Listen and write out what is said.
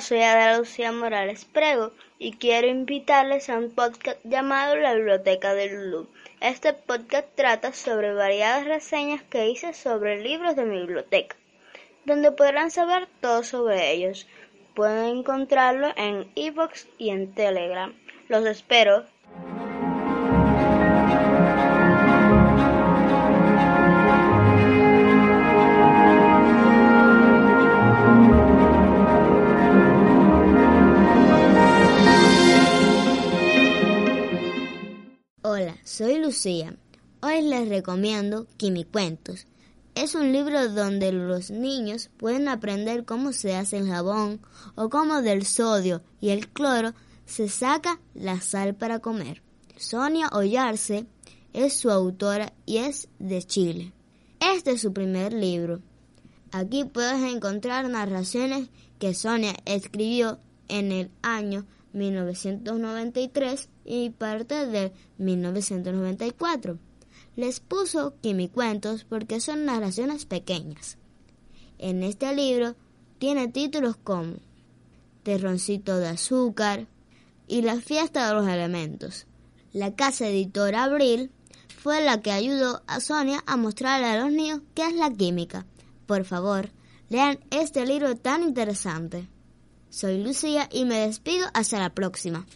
Soy Ada Lucía Morales Prego y quiero invitarles a un podcast llamado La Biblioteca de Lulu. Este podcast trata sobre variadas reseñas que hice sobre libros de mi biblioteca, donde podrán saber todo sobre ellos. Pueden encontrarlo en iVoox y en Telegram. Los espero. Hola, soy Lucía. Hoy les recomiendo Quimicuentos. Es un libro donde los niños pueden aprender cómo se hace el jabón o cómo del sodio y el cloro se saca la sal para comer. Sonia Ollarse es su autora y es de Chile. Este es su primer libro. Aquí puedes encontrar narraciones que Sonia escribió en el año 1993 y parte de 1994. Les puso quimicuentos porque son narraciones pequeñas. En este libro tiene títulos como Terroncito de azúcar y La fiesta de los elementos. La casa editora Abril fue la que ayudó a Sonia a mostrarle a los niños qué es la química. Por favor, lean este libro tan interesante. Soy Lucía y me despido hasta la próxima.